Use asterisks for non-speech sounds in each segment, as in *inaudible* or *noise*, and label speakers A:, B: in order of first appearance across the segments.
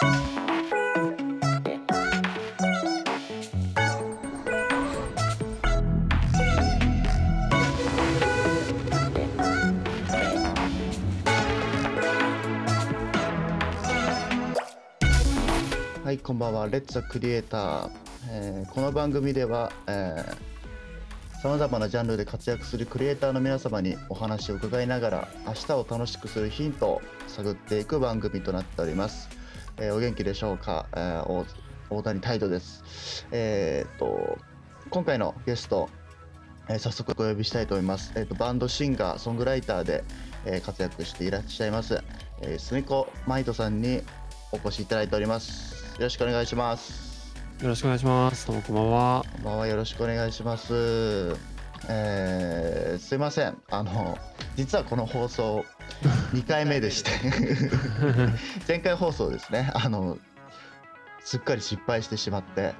A: はい、こんばんは。レッツクリエイター。えーこの番組では、さまざまなジャンルで活躍するクリエイターの皆様にお話を伺いながら、明日を楽しくするヒントを探っていく番組となっております。えーお元気でしょうか、えー大大谷態度です。えーっと、今回のゲスト、えー早速お呼びしたいと思います。えーっと、バンドシンガー、ソングライターで、えー活躍していらっしゃいます、えー、スミコマイトさんにお越しいただいております。よろしくお願いします。
B: よろしくお願いします。どうもこんばんは。
A: こんばんは、よろしくお願いします。えーすいません。あの、実はこの放送2回目でして、*laughs* 前回放送ですね。あの、すっかり失敗してしまって、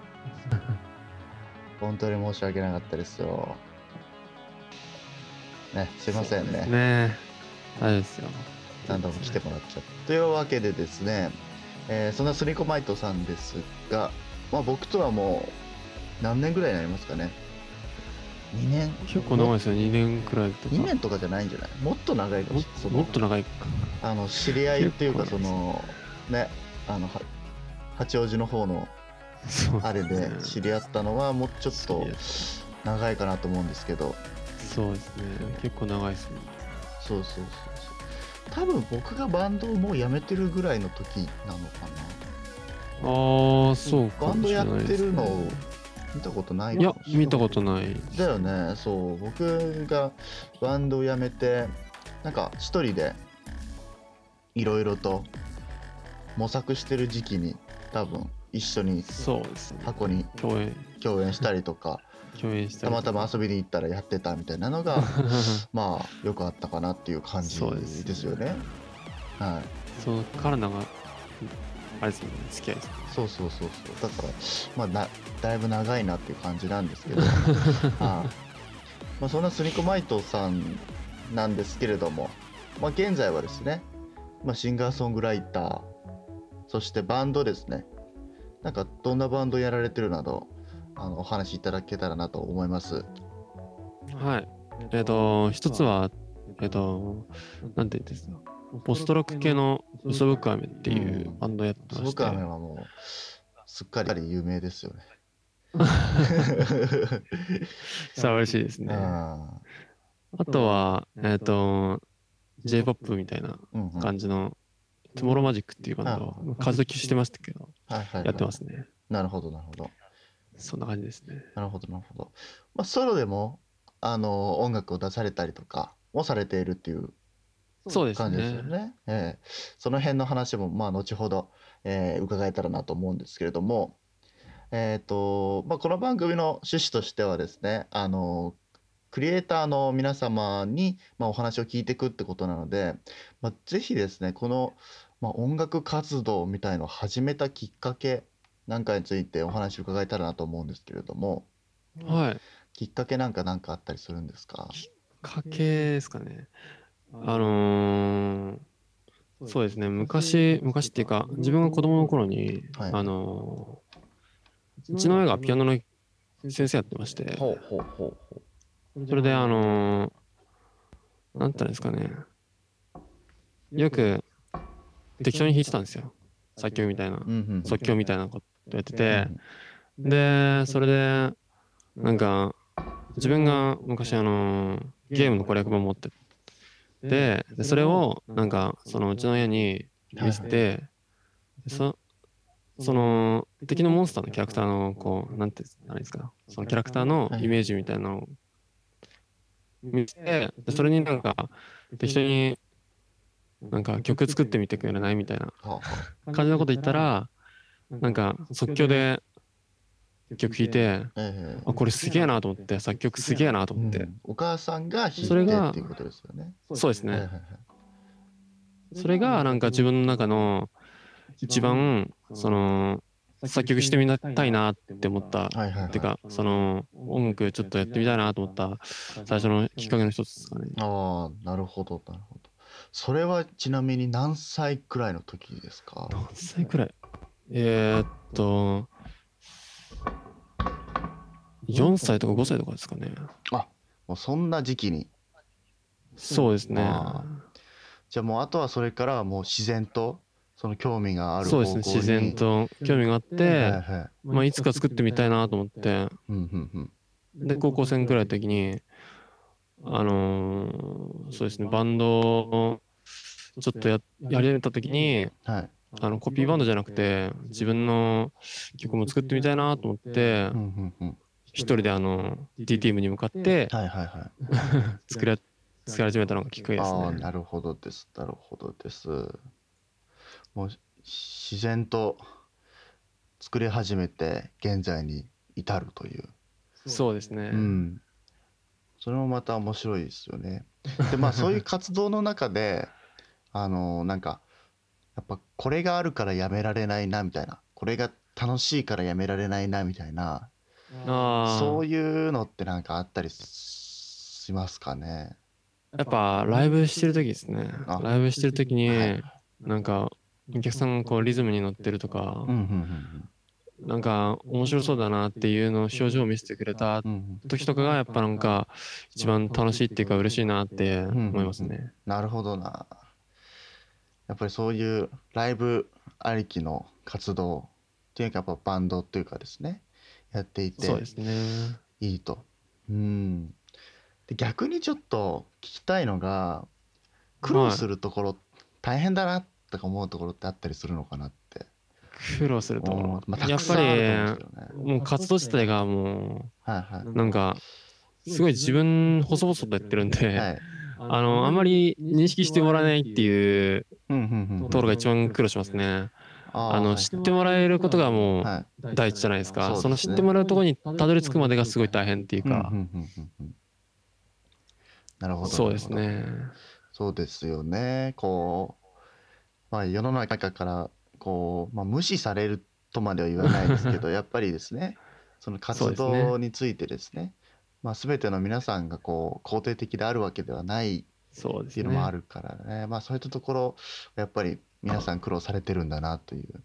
A: 本当に申し訳なかったですよ。ね、すいませんね。
B: ねえ。大丈夫ですよ。
A: 何度も来てもらっちゃった。というわけでですね、えーそんなスリコマイトさんですが、まあ、僕とはもう何年ぐらいになりますかね2年？
B: 結構長いですよ。2年くらいとか。
A: 2年とかじゃないんじゃない？もっと長いかも
B: も
A: しれない
B: もっと長いか。
A: あの知り合いっていうかそのねあのは八王子の方のあれで知り合ったのはもうちょっと長いかなと思うんですけど
B: そうですね。結構長いですね。
A: そうそうそうそう多分僕がバンドをもうやめてるぐらいの時なのかな
B: ああ、そうかも
A: バンドや。ってるのを見たことない
B: い。や見たことない。
A: だよね。そう。僕がバンドを辞めてなんか一人でいろいろと模索してる時期に多分一緒に
B: そうですね。
A: 箱に
B: 共演、
A: 共演したりとか
B: 共演した
A: たまたま
B: 遊
A: 遊びに行ったらやってたみたいなのが *laughs* まあよくあったかなっていう感じ
B: ですね。
A: ですよね。はい。
B: そのから長い、あれですね、付き合いです。ね。
A: そうそうそうそう。だからまあなだいぶ長いなっていう感じなんですけど。*laughs* はいまあ、そんなスニコマイトさんなんですけれども、まあ、現在はですね、まあ、シンガーソングライター。そしてバンドですね。なんかどんなバンドやられてるなどあのお話しいただけたらなと思います。
B: はい。えっ、と、一つは、えっ、と、なんて言うんですか。ポストロック系のウソブックアメっていうバンドやって
A: す
B: まして。
A: ごく雨はもうすっかり有名ですよね
B: さあ嬉しいですね。
A: あ
B: あとは、えっ、と、J-POP みたいな感じの、トゥモローマジックっていうバンドを数々してましたけど、
A: はいはいはい
B: やってますね。
A: なるほどなるほど
B: そんな感じですね。
A: なるほどなるほど。まあ、ソロでもあの音楽を出されたりとかもされているっていう
B: そうです
A: 感じですよ
B: ね。
A: ね。ええその辺の話もまあ後ほど、えー伺えたらなと思うんですけれども、えっ、とまあ、この番組の趣旨としてはですねあのクリエイターの皆様に、まあ、お話を聞いていくってことなので、まあ、ぜひですねこの、まあ、音楽活動みたいのを始めたきっかけなんかについてお話を伺えたらなと思うんですけれども
B: はい。
A: きっかけなんかなんかあったりするんですか？
B: 家系ですかね。あのーそうですね。昔、昔っていうか、自分が子供の頃に、
A: はい
B: あのーうちの親がピアノの先生やってまして、
A: ほうほうほうほ
B: それで、あのーなんて言ったんですかね。よく適当に弾いてたんですよ。作曲みたいな
A: う。。うんうん
B: 即興みたいなことやってて
A: う、ん
B: で、それで、なんか、自分が昔あの、ゲームの攻略本持ってて、で、それを、なんか、そのうちの親に見せて、そその、敵のモンスターのキャラクターの、こう、なんて、あれですか、そのキャラクターのイメージみたいなのを見せて、でそれになんか、適当に、なんか曲作ってみてくれない？みたいな感じのこと言ったら、なんか即興で曲弾いて、
A: あええ
B: あ、これすげえなと思って、作曲すげえなと思って、
A: うん。お母さんが弾いて
B: それが
A: っていうことですよね。
B: そうですね。
A: はいはいはい。
B: それがなんか自分の中の一番、その、作曲してみたいなって思った、
A: はいはいはい。
B: てか、その、音楽ちょっとやってみたいなと思った。最初のきっかけの一つですかね。
A: ああ、なるほど、なるほど。それはちなみに何歳くらいの時ですか？
B: 何歳くらい？えー、っと、4歳とか5歳とかですかね。
A: もうそんな時期に。
B: そうですね。
A: あじゃあもうあとはそれからはもう自然とその興味がある
B: そうですね、自然と興味があって、
A: はいはい。
B: まあ、いつか作ってみたいなと思って、
A: うんうんうん。
B: で、高校生くらいの時に、あのーそうですね、バンドをちょっとややり始めた時に、
A: はい。
B: あのコピーバンドじゃなくて、自分の曲も作ってみたいなと思って
A: うん、うんうん
B: 一人であの DTM に向かって
A: はいはいはい *laughs*
B: 作り作り始めたのがきっかけです
A: ああ
B: ね。
A: なるほどですなるほどですもう自然と作り始めて現在に至るという
B: そうですね。
A: うん、それもまた面白いですよね。でまあそういう活動の中で *laughs* あのなんかやっぱこれがあるからやめられないなみたいなこれが楽しいからやめられないなみたいな
B: あ
A: そう
B: あ、
A: いうのってなんかあったりしますかね？
B: やっぱライブしてる時ですね
A: あ。
B: ライブしてる時に
A: はい、
B: なんかお客さんがこうリズムに乗ってるとかなんか面白そうだなっていうのを表情を見せてくれた
A: うんうんうん
B: 時とかがやっぱなんか一番楽しいっていうか嬉しいなって思いますね。
A: なるほどな。やっぱりそういうライブありきの活動っていうかやっぱバンドっていうかですねやっていて
B: そうですね。
A: いいと。うん。で逆にちょっと聞きたいのが苦労するところ、大変だなとか思うところってあったりするのかなって。
B: 苦労するとこ
A: うん
B: ろ
A: まあ、
B: やっぱり。もう活動自体がも
A: はいは
B: うなんかすごい自分細々とやってるん
A: い。
B: で、
A: はい。
B: あのあんまり認識してもらえないっていう
A: うんうんうん。
B: ところが一番苦労しますね。
A: あ
B: の知ってもらえることがもう
A: はい。
B: 第一じゃないですか。
A: そうですね
B: その知ってもらうところにたどり着くまでがすごい大変っていうか
A: なるほど。
B: そうです。ね。
A: そうですよね。こう、まあ、世の中からこう、まあ、無視されるとまでは言わないですけど *laughs* やっぱりですねその活動についてですねまあ、全ての皆さんがこう肯定的であるわけではない。っていうのもあるからねまあそういったところやっぱり皆さん苦労されてるんだなという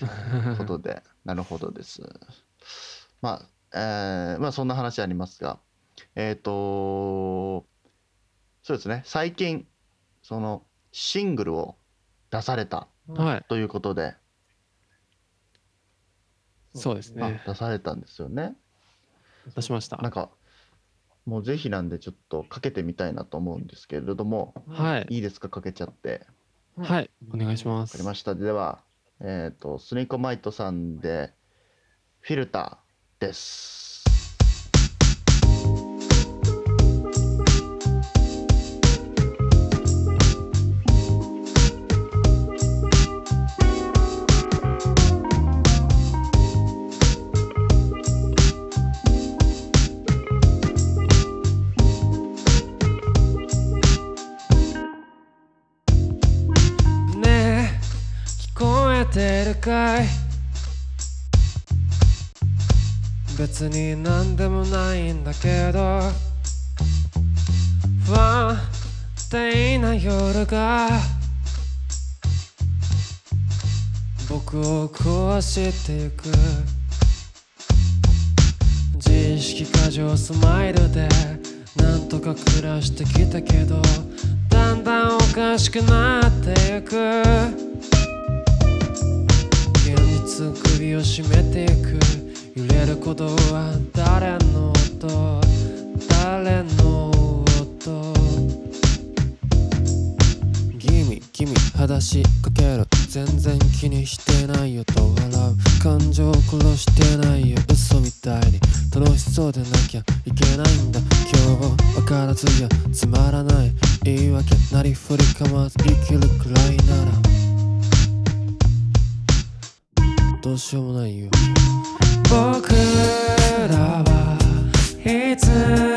A: *laughs* ことでなるほどです。まあ、えーまあそんな話ありますがえっ、とそうですね最近そのシングルを出された
B: はい。
A: ということで、
B: そうです
A: あ
B: ね。
A: 出されたんですよね。
B: 出しました。
A: なんかもうぜひなんでちょっとかけてみたいなと思うんですけれども
B: はい。
A: いいですか？かけちゃって。
B: はい。お願いします
A: わかり。ました。では、えっ、と、スニコマイトさんで、フィルターです。
C: てるかい？別に何でもないんだけど不安定な夜が僕を壊してゆく。自意識過剰スマイルでなんとか暮らしてきたけどだんだんおかしくなってゆく。首を絞めていく。揺れることは誰の音？誰の音？ギミ君裸足かける。全然気にしてないよと。笑う。感情を殺してないよ。嘘みたいに。楽しそうでなきゃいけないんだ。今日分からずやつまらない。言い訳なりふり構わず生きるくらいなら。どうしようもないよ。僕らはいつ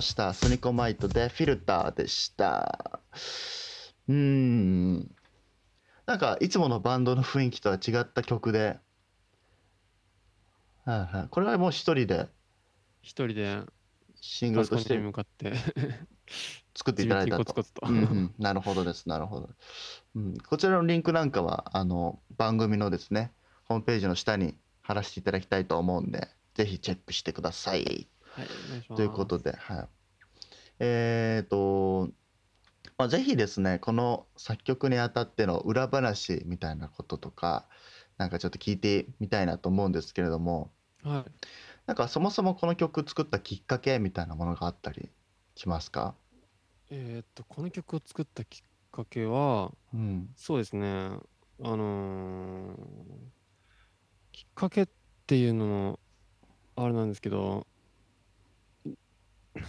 C: し
A: た。スニコマイトでフィルターでした。うーん。なんか、いつものバンドの雰囲気とは違った曲で、はいはい。これはもう一人で
B: 一人で
A: シングルとして
B: 向かって
A: 作っていただいたと
B: コツコ。ツと。
A: うんうん、なるほどです、なるほど。うん、こちらのリンクなんかは、あの、番組のですね、ホームページの下に貼らせていただきたいと思うんで、ぜひチェックしてください。
B: はい。
A: ということで、はい。えっ、と、まあ、ぜひですね、この作曲にあたっての裏話みたいなこととか、なんかちょっと聞いてみたいなと思うんですけれども、
B: はい。
A: なんかそもそもこの曲作ったきっかけみたいなものがあったりしますか？
B: えーっと、この曲を作ったきっかけは、
A: うん。
B: そうですね、あのーきっかけっていうのも、あれなんですけど、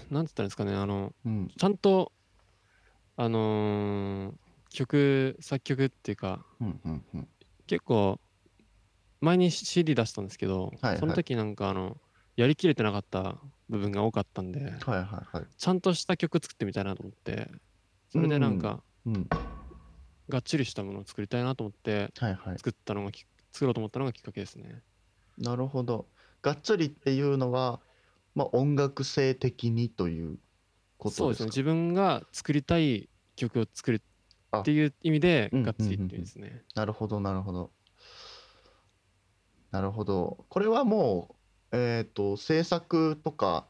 B: なんつったんですかね、あの、
A: うん。
B: ちゃんと、あのー曲、作曲っていうか、
A: うん。うん。うん。
B: 結構、前に CD 出したんですけど、
A: はいはい
B: その時なんか、あの、やりきれてなかった部分が多かったんで、
A: はいはいはい。
B: ちゃんとした曲作ってみたいなと思って、それでなんか、
A: うん。
B: がっちりしたものを作りたいなと思って、
A: はいはい。
B: 作ったのがき、作ろうと思ったのがきっかけですね。
A: なるほど。がっつりっていうのは、まあ、音楽性的にということ
B: そうですね。
A: ですか
B: 自分が作りたい曲を作るっていう意味で、
A: うん
B: がっつりっていう意味ですね。
A: なるほど、なるほど。なるほど。これはもう、えっと、制作とか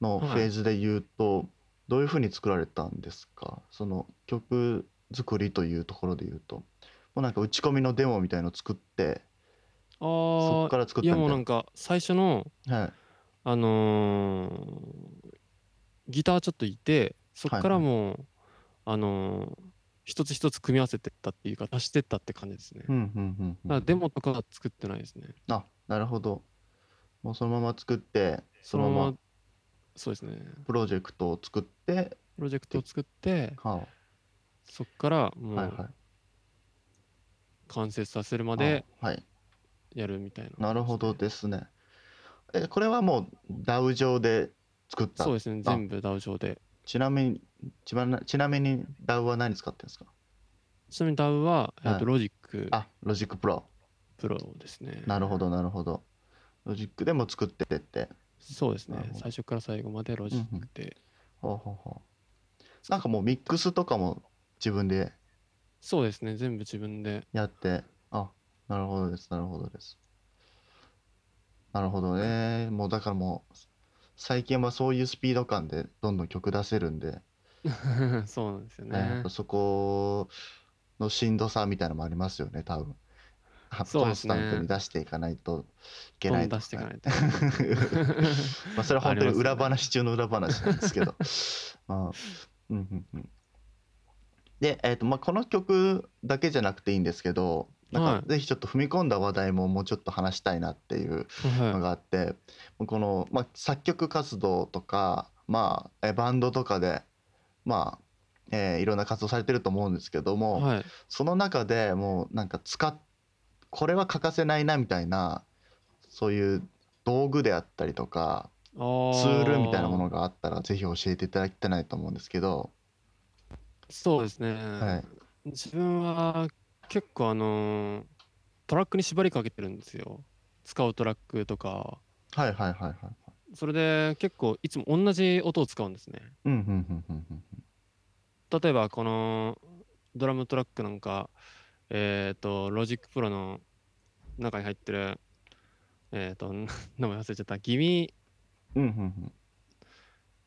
A: のフ
B: はい
A: ェーズで言うと、どういうふうに作られたんですか？その曲作りというところで言うと。もうなんか打ち込みのデモみたいの作って、そこ
B: あ
A: から作
B: あ、いや
A: ったみたい
B: もうなんか、最初の、
A: な。はい。
B: あのーギターちょっといて、そこから
A: はい
B: もう、あのー一つ一つ組み合わせてったっていうか、足してったって感じですね。
A: うん、うん、うんうん。
B: だからデモとかは作ってないですね。
A: あ、なるほど。もうそのまま作って、
B: そのまま
A: ま、
B: そうですね。
A: プロジェクトを作って、
B: プロジェクトを作って、
A: は
B: そこから
A: はいはいう
B: 完成させるまで
A: あはい。
B: やるみたいな。
A: なるほどですね。え、これはもう DAW 上で作った？
B: そうですね。
A: あ
B: 全部 DAW 上で。
A: ちなみに、ちなちなみに DAW は何使ってるんですか？
B: ちなみに DAW は、えっと、
A: はい
B: ロジック
A: あ、Logic Pro。
B: プロですね。
A: なるほど、なるほど。Logic でも作ってって。
B: そうですね
A: なるほ。ど
B: 最初から最後までロジックで。
A: ほうほうほう。なんかもうミックスとかも自分で？
B: そうですね。全部自分で。
A: やって、あ、なるほどです、なるほどです。なるほどね。もうだからもう、最近はそういうスピード感でどんどん曲出せるんで、*laughs*
B: そうなんですよね
A: ねやっぱ。そこのしんどさみたいなのもありますよね、多分。あ
B: そうですね
A: コンスタントに出していかないといけ
B: どん
A: ないと
B: どん出していか
A: ね
B: ないと。*laughs*
A: まあそれは本当に
B: ありますよね
A: 裏話中の裏話なんですけど。*laughs* まあうんうんうんで、えーとまあ、この曲だけじゃなくていいんですけど、なん
B: はい
A: かぜひちょっと踏み込んだ話題ももうちょっと話したいなっていうの
B: は
A: があって、この、まあ、作曲活動とか、まあ、えバンドとかで、まあえーいろんな活動されてると思うんですけど
B: い。
A: も、
B: はい。
A: その中でもうなんか使っこれは欠かせないなみたいなそういう道具であったりとか
B: ツー
A: ツールみたいなものがあったらぜひ教えていただきたいと思うんですけど、
B: そうですね。
A: はい、
B: 自分は結構あのートラックに縛りかけてるんですよ。使うトラックとか。
A: はいはいはいはい
B: それで結構いつも同じ音を使うんですね。
A: うんうんうんうんうん
B: 例えばこのドラムトラックなんか、えっ、と、 Logic Pro の中に入ってる、えっ、と、*laughs* 名前忘れちゃった、ギミ
A: うんうんうん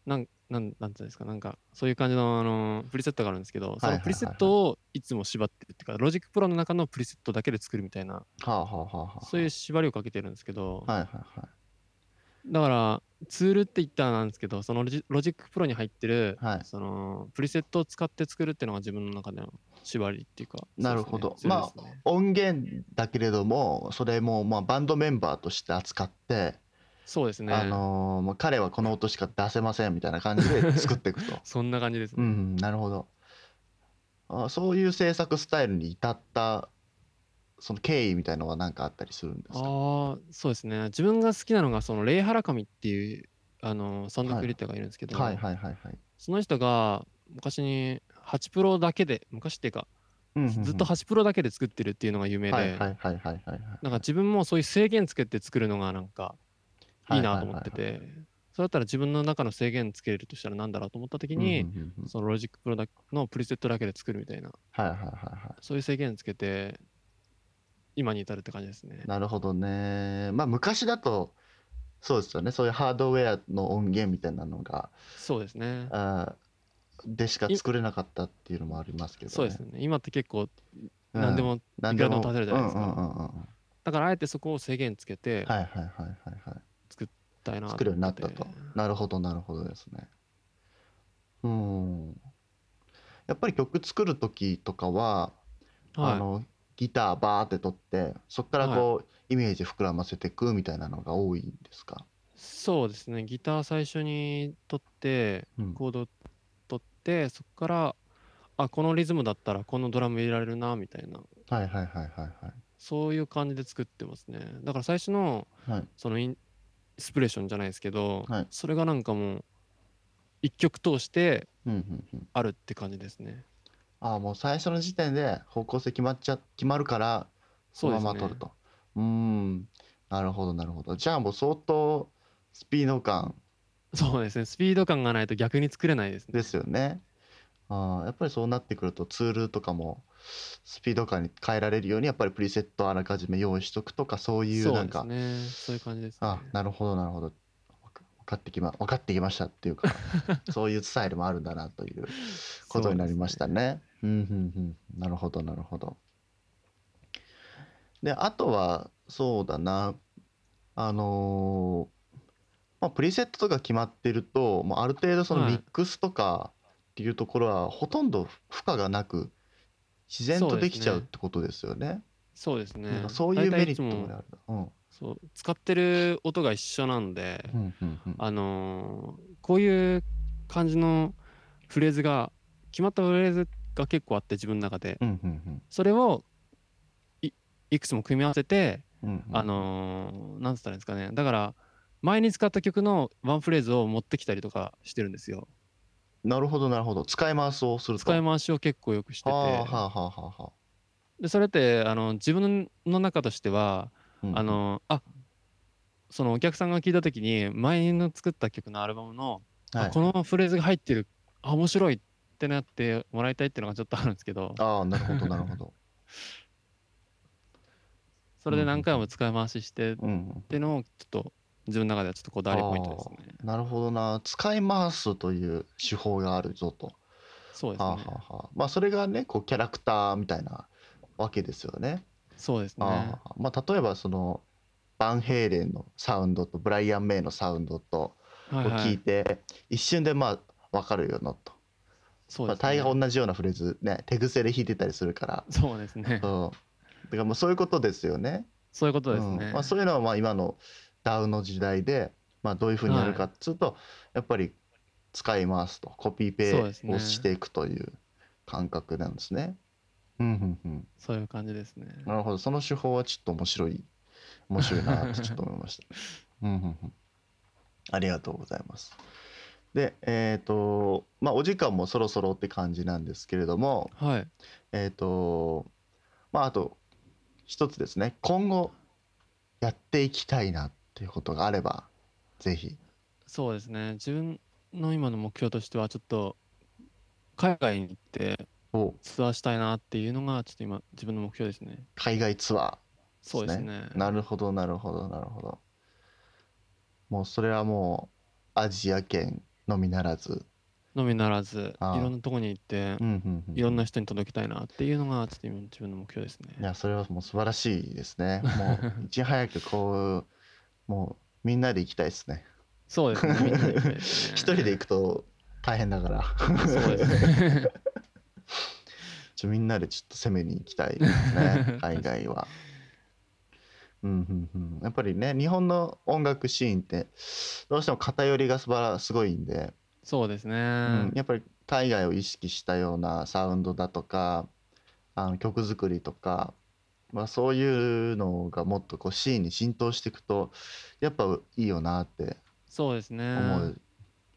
B: なん、なん、なんていうんですか、なんか、そういう感じの、あの、プリセットがあるんですけど、そのプリセットをいつも縛ってるっていうか、ロジックプロの中のプリセットだけで作るみたいな、
A: はあはあはあはあ
B: そういう縛りをかけてるんですけど、
A: はいはいはい。
B: だから、ツールって言ったらなんですけど、そのロジ Logic Pro に入ってる、
A: はい。
B: そのプリセットを使って作るっていうのが自分の中での縛りっていうか、
A: なるほど。
B: そうですね
A: まあ
B: ツールですね。
A: 音源だけれどもそれもまあバンドメンバーとして扱って、
B: そうですね。
A: あのーまあ、彼はこの音しか出せませんみたいな感じで *laughs* 作っていくと
B: そんな感じですね。
A: うんなるほどあそういう制作スタイルに至ったその経緯みたいのは何かあったりするんですか？
B: ああ、そうですね。自分が好きなのが、そのレイハラカミっていうあのサウンドクリエイターがいるんですけど、
A: はいはいはいはい。
B: その人が昔に8プロだけで昔っていうか
A: うんうんうん
B: ずっと8プロだけで作ってるっていうのが有名で、
A: はいはいはいはいはいはい。
B: なんか自分もそういう制限つけて作るのがなんかいいなと思ってて、それだったら自分の中の制限つけるとしたらなんだろうと思った時に、その Logic Pro のプリセットだけで作るみたいな
A: はいはいはいは
B: そういう制限つけて今に至るって感じですね
A: い。。なるほどね。まあ昔だとそうですよね。そういうハードウェアの音源みたいなのが
B: そうですね。
A: あーでしか作れなかったっていうのもありますけどね。
B: そうですね。今って結構
A: うん
B: 何でも、
A: 何
B: いくらでも立てるじゃないですかだからあえてそこを制限つけて
A: はいはいはいはいはい。
B: たいな
A: 作るようになったと。なるほどなるほどですね。うん。やっぱり曲作る時とかは、
B: はい、
A: あのギターバーって取ってそこからこう、イメージ膨らませていくみたいなのが多いんですか、
B: そうですね。ギター最初に取って
A: うん
B: コード取ってそこからあこのリズムだったらこのドラム入れられるなみたいな
A: はいはいはいはいはい。
B: そういう感じで作ってますね。だから最初の
A: はい、
B: そのインスピレーションじゃないですけど、
A: はい
B: それがなんかもう一曲通して
A: うんうんうん、
B: あるって感じですね。
A: ああもう最初の時点で方向性決まっちゃ決まるからそのまま取ると。うーんなるほどなるほど。じゃあもう相当スピード感
B: そうですね。スピード感がないと逆に作れないですね。
A: ですよね。あーやっぱりそうなってくるとツールとかもスピード感に変えられるようにやっぱりプリセットあらかじめ用意しとくとかそういう
B: そう
A: なんか
B: ですね。そういう感じですね。
A: あなるほどなるほど分かってきま分かってきましたっていうか *laughs* そういうスタイルもあるんだなということになりましたね。うんうんうんなるほどなるほど。であとはそうだなあのーまあ、プリセットとか決まってるともうある程度その
B: はい
A: ミックスとかっていうところはほとんど負荷がなく自然とできちゃうってことですよね。
B: そうですね。
A: そういうメリットもある。な。うん。
B: そう使ってる音が一緒なんで、
A: うんうんうん。
B: あのーこういう感じのフレーズが決まったフレーズが結構あって自分の中で。
A: うんうん。
B: それをいいくつも組み合わせて、
A: うんうん。
B: あのーなんつったらいいんですかね。だから前に使った曲のワンフレーズを持ってきたりとかしてるんですよ
A: なるほどなるほど。使い回しをすると。
B: 使い回しを結構よくしてて、
A: はあはあはあはあ。は
B: でそれってあの自分の中としては、
A: あうん
B: あのあそのお客さんが聞いた時に前の作った曲のアルバムの、あ
A: はい。
B: このフレーズが入ってるあ面白いってなってもらいたいっていうのがちょっとあるんですけど。
A: ああなるほどなるほど。*laughs*
B: それで何回も使い回ししてっ
A: うん
B: ていうのをちょっと自分の中ではちょっとこだわりポイントですね。
A: なるほどな。使い回すという手法があるぞと。
B: そうですね。
A: はあはあはあ。まあそれがねこうキャラクターみたいなわけですよね。
B: そうですね。
A: ああまあ例えばそのバンヘイレンのサウンドとブライアン・メイのサウンドとこう聞い。
B: はいはい
A: て一瞬でまあ分かるよなと、まあ、
B: そうです
A: 大概
B: ね
A: 同じようなフレーズね手癖で弾いてたりするから。
B: そうですね。
A: そうだからもうそういうことですよね。
B: そういうことです
A: うん。
B: ね
A: まあ、そういうのはまあ今の DAO の時代で、まあ、どういうふうにやるかっつうと、やっぱり使い回すとコピペをしていくという感覚なんですね。うんうんうん、
B: そういう感じですね。
A: なるほど。その手法はちょっと面白い面白いなってちょっと思いました。*laughs* うんうんうん、ありがとうございます。でえっ、とまあお時間もそろそろって感じなんですけれども
B: はい。
A: えっ、とまああと一つですね。今後やっていきたいなっていうことがあればぜひ。
B: そうですね。自分の今の目標としてはちょっと海外に行って
A: お。
B: ツアーしたいなっていうのがちょっと今自分の目標ですね。
A: 海外ツアー
B: そうですね。
A: なるほどなるほどなるほど。もうそれはもうアジア圏のみならず、
B: のみならずいろんなとこに行って
A: うんうんうん、
B: いろんな人に届けたいなっていうのがちょっと今自分の目標ですね。
A: いやそれはもう素晴らしいですね。もういち早くこうもうみんなで行きたいですね。
B: そうですね。みんなで行きたいですね。
A: 一人で行くと大変だから。
B: そうですね。
A: ちょみんなでちょっと攻めに行きたいですね *laughs* 海外は。うんうんうん、やっぱりね日本の音楽シーンってどうしても偏りがすばらすごいんで、
B: そうですね、
A: うん。やっぱり海外を意識したようなサウンドだとかあの曲作りとか、まあ、そういうのがもっとこうシーンに浸透していくとやっぱいいよなって
B: そうですね。
A: 思う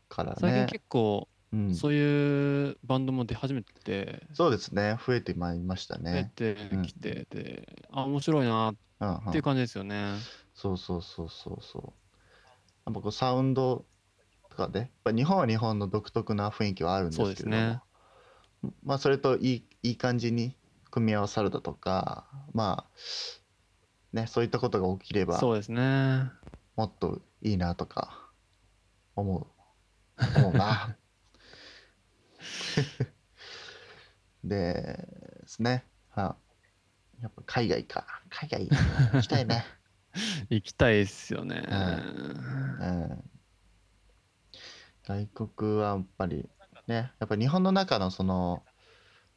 A: から
B: 最近
A: ね。
B: 結構、
A: うん、
B: そういうバンドも出始めてて、
A: そうですね。増えてまいりました
B: 増え
A: ね。
B: てきてて、あ、面白いなっ
A: うんうん
B: ていう感じですよね。
A: そうそうそうそうそう。やっぱこうサウンドとかで、やっぱ日本は日本の独特な雰囲気はあるんですけれども、
B: そうですね
A: まあそれといいいい感じに組み合わさるだとか、まあね、そういったことが起きれば
B: そうですね。
A: もっといいなとか思う思うな。*laughs* でですね、はやっぱ海外か海外行きたいね。*laughs*
B: 行きたいですよね。
A: うん外国はやっぱりね、やっぱ日本の中のその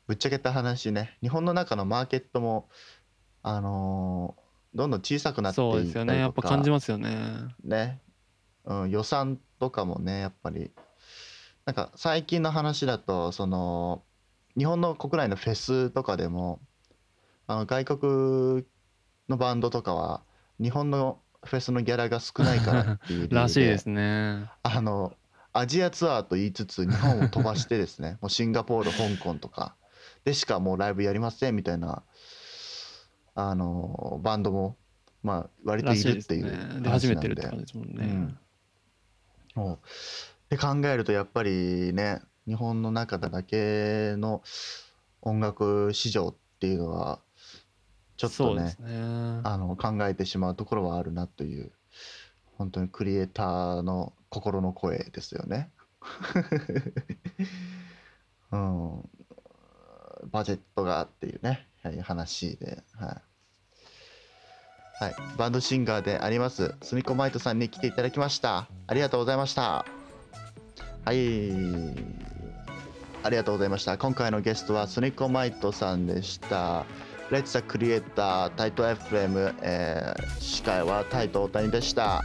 A: ぶっちゃけた話ね、日本の中のマーケットもあのーどんどん小さくなって
B: そう
A: いったりとか
B: ですよね。やっぱ感じますよね。
A: ね、うん、予算とかもねやっぱりなんか最近の話だとその日本の国内のフェスとかでもあの外国のバンドとかは日本のフェスのギャラが少ないからっていう理由 *laughs*
B: らしいですね。
A: あのアジアツアーと言いつつ日本を飛ばしてですねもうシンガポール香港とかでしかもうライブやりませんみたいなあのバンドもまあ割といるっていう
B: ね。で、初めてるって感じですもんね
A: うん。もうって考えるとやっぱりね日本の中だけの音楽市場っていうのはちょっとね
B: ね。
A: あの考えてしまうところはあるなという本当にクリエイターの心の声ですよね。*laughs* うん、バジェットがっていうね、はい、話で、はい。はい、バンドシンガーでありますスミコマイトさんに来ていただきました。ありがとうございました。はい。ありがとうございました。今回のゲストはスニコマイトさんでした。レッツ・ザ・クリエイタータイト FM、えー司会はタイト大谷でした。